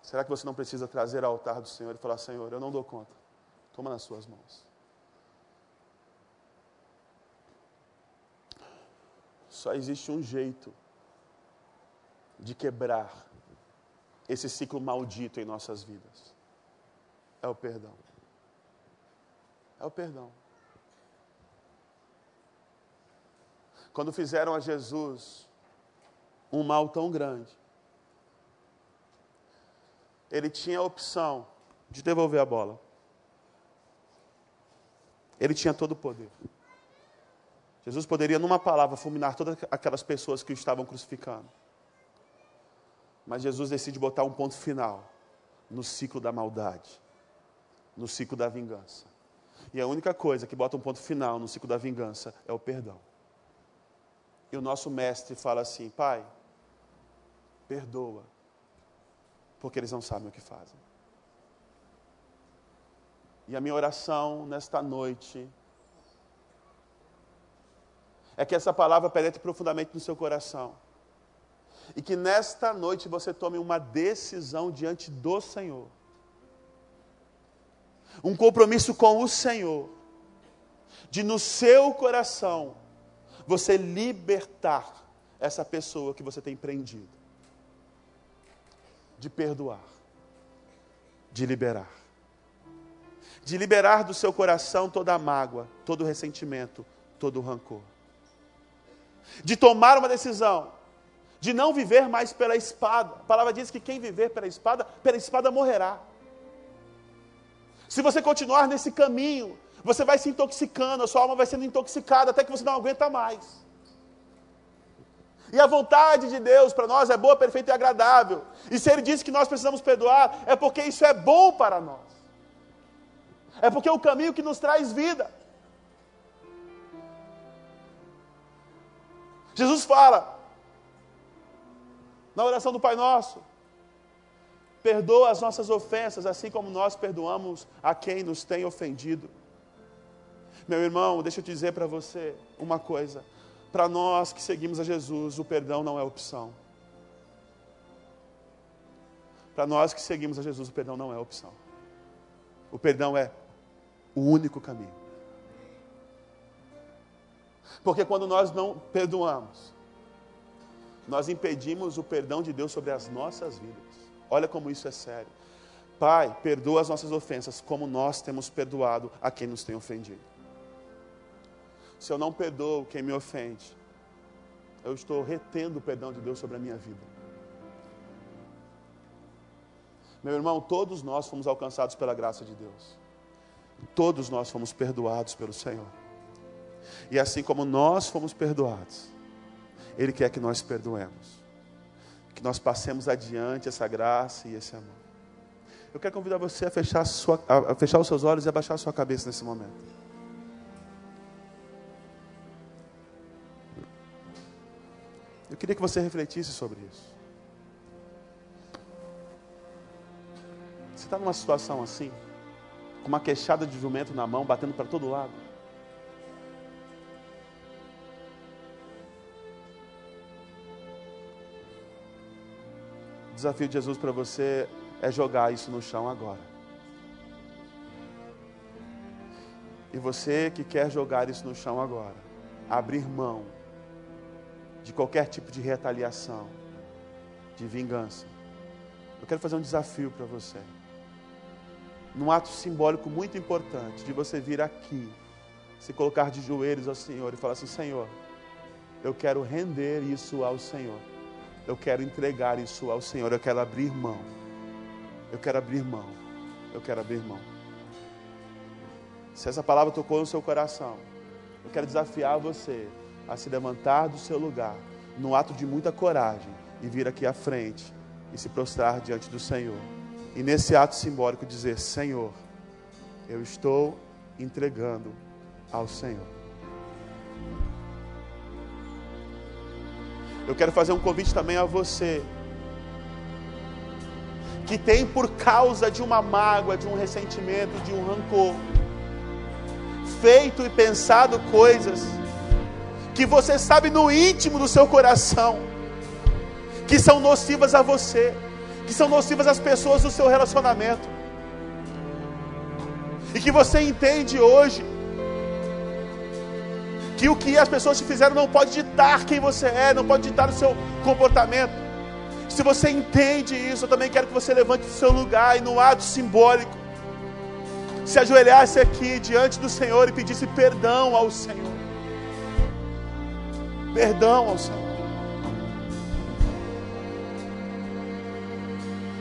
Será que você não precisa trazer ao altar do Senhor e falar: Senhor, eu não dou conta, toma nas suas mãos. Só existe um jeito de quebrar esse ciclo maldito em nossas vidas: é o perdão. É o perdão. Quando fizeram a Jesus um mal tão grande, ele tinha a opção de devolver a bola. Ele tinha todo o poder. Jesus poderia, numa palavra, fulminar todas aquelas pessoas que o estavam crucificando. Mas Jesus decide botar um ponto final no ciclo da maldade, no ciclo da vingança. E a única coisa que bota um ponto final no ciclo da vingança é o perdão. E o nosso mestre fala assim: Pai, perdoa, porque eles não sabem o que fazem. E a minha oração nesta noite é que essa palavra penetre profundamente no seu coração. E que nesta noite você tome uma decisão diante do Senhor. Um compromisso com o Senhor. De no seu coração você libertar essa pessoa que você tem prendido de perdoar, de liberar. De liberar do seu coração toda a mágoa, todo o ressentimento, todo o rancor. De tomar uma decisão, de não viver mais pela espada. A palavra diz que quem viver pela espada, pela espada morrerá. Se você continuar nesse caminho, você vai se intoxicando, a sua alma vai sendo intoxicada até que você não aguenta mais. E a vontade de Deus para nós é boa, perfeita e agradável. E se Ele disse que nós precisamos perdoar, é porque isso é bom para nós. É porque é o caminho que nos traz vida. Jesus fala, na oração do Pai Nosso, perdoa as nossas ofensas, assim como nós perdoamos a quem nos tem ofendido. Meu irmão, deixa eu dizer para você uma coisa: para nós que seguimos a Jesus, o perdão não é opção. Para nós que seguimos a Jesus, o perdão não é opção. O perdão é o único caminho. Porque quando nós não perdoamos, nós impedimos o perdão de Deus sobre as nossas vidas. Olha como isso é sério. Pai, perdoa as nossas ofensas, como nós temos perdoado a quem nos tem ofendido se eu não perdoo quem me ofende, eu estou retendo o perdão de Deus sobre a minha vida. Meu irmão, todos nós fomos alcançados pela graça de Deus. Todos nós fomos perdoados pelo Senhor. E assim como nós fomos perdoados, Ele quer que nós perdoemos. Que nós passemos adiante essa graça e esse amor. Eu quero convidar você a fechar, sua, a fechar os seus olhos e abaixar a sua cabeça nesse momento. Eu queria que você refletisse sobre isso. Você está numa situação assim, com uma queixada de jumento na mão, batendo para todo lado. Desafio de Jesus para você é jogar isso no chão agora. E você que quer jogar isso no chão agora, abrir mão de qualquer tipo de retaliação, de vingança. Eu quero fazer um desafio para você. Num ato simbólico muito importante, de você vir aqui, se colocar de joelhos ao Senhor e falar assim: Senhor, eu quero render isso ao Senhor. Eu quero entregar isso ao Senhor. Eu quero abrir mão. Eu quero abrir mão. Eu quero abrir mão. Se essa palavra tocou no seu coração, eu quero desafiar você a se levantar do seu lugar, num ato de muita coragem, e vir aqui à frente e se prostrar diante do Senhor. E nesse ato simbólico dizer: Senhor, eu estou entregando ao Senhor. Eu quero fazer um convite também a você que tem por causa de uma mágoa, de um ressentimento, de um rancor, feito e pensado coisas que você sabe no íntimo do seu coração que são nocivas a você, que são nocivas às pessoas do seu relacionamento. E que você entende hoje que o que as pessoas te fizeram não pode ditar quem você é, não pode ditar o seu comportamento. Se você entende isso, eu também quero que você levante do seu lugar e no ato simbólico se ajoelhasse aqui diante do Senhor e pedisse perdão ao Senhor. Perdão ao Senhor.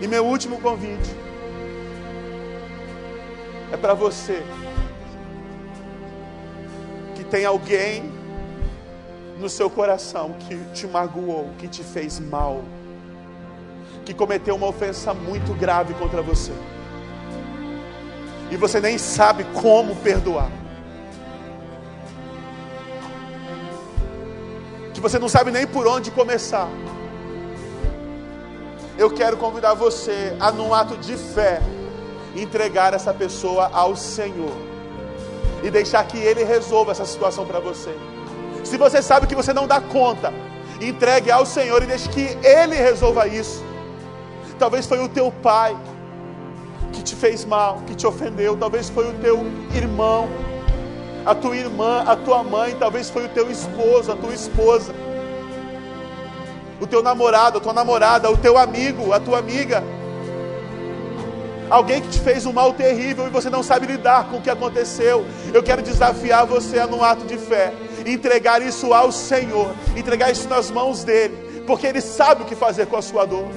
E meu último convite é para você tem alguém no seu coração que te magoou, que te fez mal, que cometeu uma ofensa muito grave contra você. E você nem sabe como perdoar. Que você não sabe nem por onde começar. Eu quero convidar você a, num ato de fé, entregar essa pessoa ao Senhor e deixar que Ele resolva essa situação para você. Se você sabe que você não dá conta, entregue ao Senhor e deixe que Ele resolva isso. Talvez foi o teu pai que te fez mal, que te ofendeu, talvez foi o teu irmão, a tua irmã, a tua mãe, talvez foi o teu esposo, a tua esposa, o teu namorado, a tua namorada, o teu amigo, a tua amiga. Alguém que te fez um mal terrível e você não sabe lidar com o que aconteceu. Eu quero desafiar você a, num ato de fé, entregar isso ao Senhor, entregar isso nas mãos dele, porque ele sabe o que fazer com a sua dor.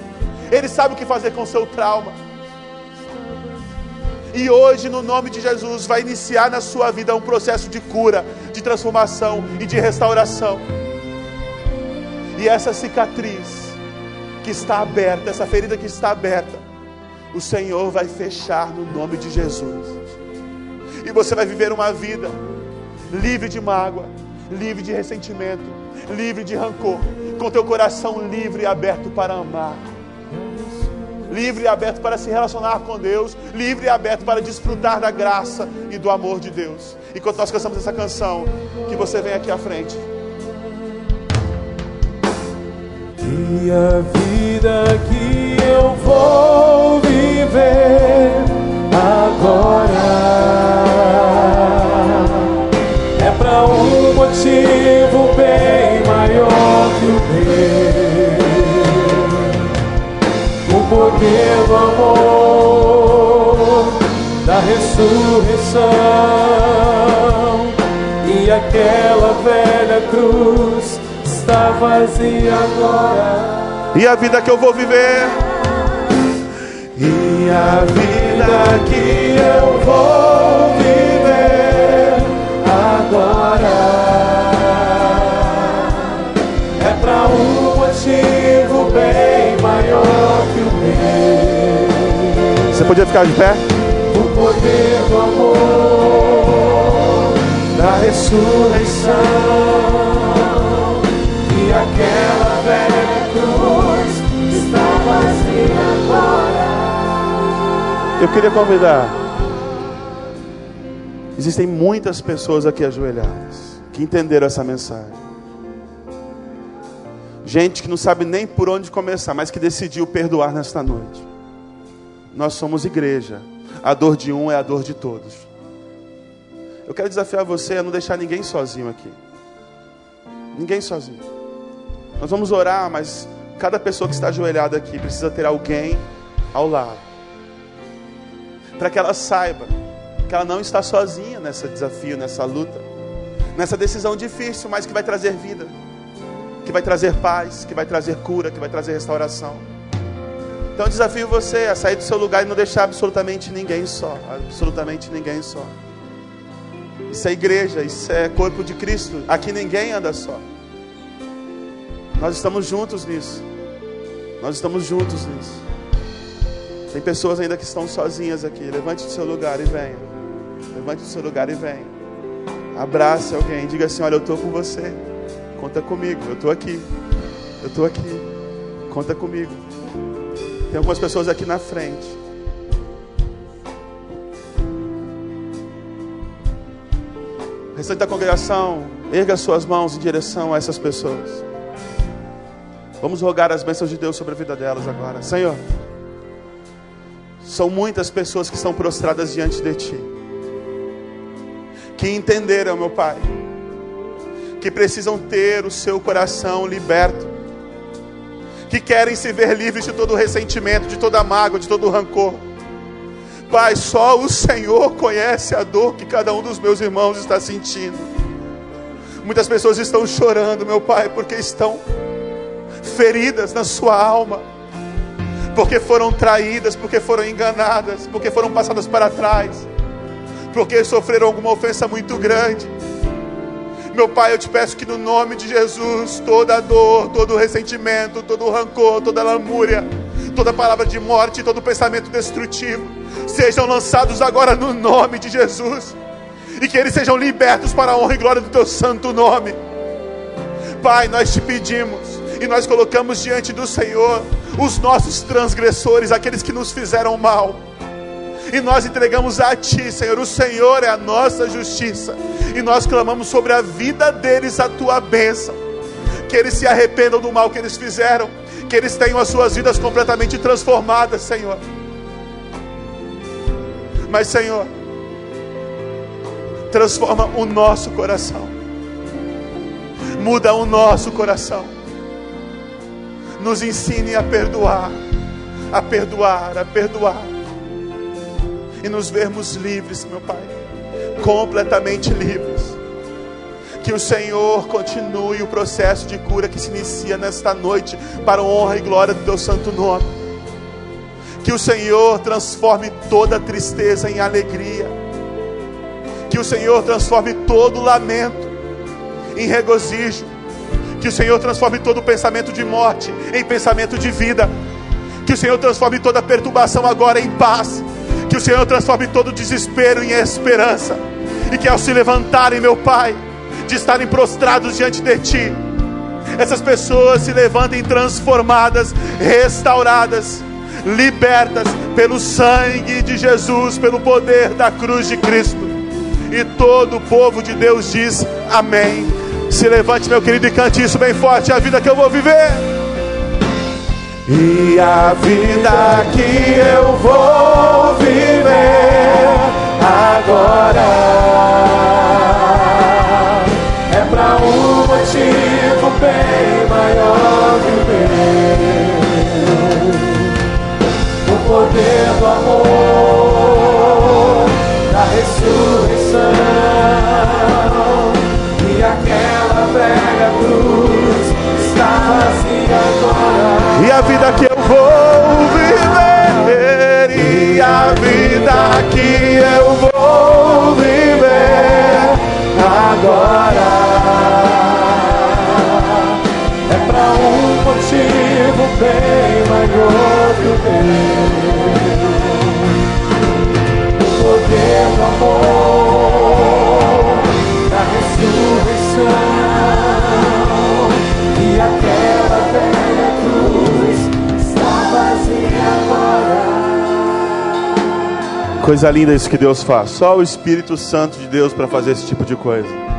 Ele sabe o que fazer com o seu trauma. E hoje, no nome de Jesus, vai iniciar na sua vida um processo de cura, de transformação e de restauração. E essa cicatriz que está aberta, essa ferida que está aberta, o Senhor vai fechar no nome de Jesus. E você vai viver uma vida livre de mágoa, livre de ressentimento, livre de rancor, com teu coração livre e aberto para amar livre e aberto para se relacionar com Deus, livre e aberto para desfrutar da graça e do amor de Deus. Enquanto nós cantamos essa canção, que você vem aqui à frente. E a vida que eu vou viver agora. É para um motivo bem maior que o teu poder do amor, da ressurreição e aquela velha cruz está vazia agora. E a vida que eu vou viver? E a vida que eu vou viver agora é para um motivo bem maior que o você podia ficar de pé? O poder do amor, da ressurreição Eu queria convidar. Existem muitas pessoas aqui ajoelhadas que entenderam essa mensagem. Gente que não sabe nem por onde começar, mas que decidiu perdoar nesta noite. Nós somos igreja. A dor de um é a dor de todos. Eu quero desafiar você a não deixar ninguém sozinho aqui. Ninguém sozinho. Nós vamos orar, mas cada pessoa que está ajoelhada aqui precisa ter alguém ao lado. Para que ela saiba que ela não está sozinha nesse desafio, nessa luta, nessa decisão difícil, mas que vai trazer vida, que vai trazer paz, que vai trazer cura, que vai trazer restauração. Então eu desafio você a sair do seu lugar e não deixar absolutamente ninguém só. Absolutamente ninguém só. Isso é igreja, isso é corpo de Cristo. Aqui ninguém anda só. Nós estamos juntos nisso. Nós estamos juntos nisso. Tem pessoas ainda que estão sozinhas aqui. Levante do seu lugar e venha. Levante do seu lugar e venha. Abrace alguém. Diga assim: Olha, eu estou com você. Conta comigo. Eu estou aqui. Eu estou aqui. Conta comigo. Tem algumas pessoas aqui na frente. O restante da congregação, erga suas mãos em direção a essas pessoas. Vamos rogar as bênçãos de Deus sobre a vida delas agora. Senhor, são muitas pessoas que estão prostradas diante de Ti, que entenderam, meu Pai, que precisam ter o seu coração liberto, que querem se ver livres de todo ressentimento, de toda mágoa, de todo rancor. Pai, só o Senhor conhece a dor que cada um dos meus irmãos está sentindo. Muitas pessoas estão chorando, meu Pai, porque estão feridas na sua alma, porque foram traídas, porque foram enganadas, porque foram passadas para trás, porque sofreram alguma ofensa muito grande. Meu Pai, eu te peço que no nome de Jesus, toda dor, todo ressentimento, todo rancor, toda lamúria, toda palavra de morte, todo pensamento destrutivo, sejam lançados agora no nome de Jesus, e que eles sejam libertos para a honra e glória do teu santo nome. Pai, nós te pedimos e nós colocamos diante do Senhor os nossos transgressores, aqueles que nos fizeram mal. E nós entregamos a Ti, Senhor. O Senhor é a nossa justiça. E nós clamamos sobre a vida deles a Tua bênção. Que eles se arrependam do mal que eles fizeram. Que eles tenham as suas vidas completamente transformadas, Senhor. Mas, Senhor, transforma o nosso coração. Muda o nosso coração nos ensine a perdoar, a perdoar, a perdoar. E nos vermos livres, meu Pai, completamente livres. Que o Senhor continue o processo de cura que se inicia nesta noite, para a honra e glória do Teu santo nome. Que o Senhor transforme toda tristeza em alegria. Que o Senhor transforme todo lamento em regozijo que o Senhor transforme todo pensamento de morte em pensamento de vida. Que o Senhor transforme toda perturbação agora em paz. Que o Senhor transforme todo desespero em esperança. E que ao se levantarem, meu Pai, de estarem prostrados diante de Ti, essas pessoas se levantem transformadas, restauradas, libertas pelo sangue de Jesus, pelo poder da cruz de Cristo. E todo o povo de Deus diz: Amém. Se levante, meu querido, e cante isso bem forte. É a vida que eu vou viver. E a vida que eu vou viver agora E a vida que eu vou Coisa linda isso que Deus faz. Só o Espírito Santo de Deus para fazer esse tipo de coisa.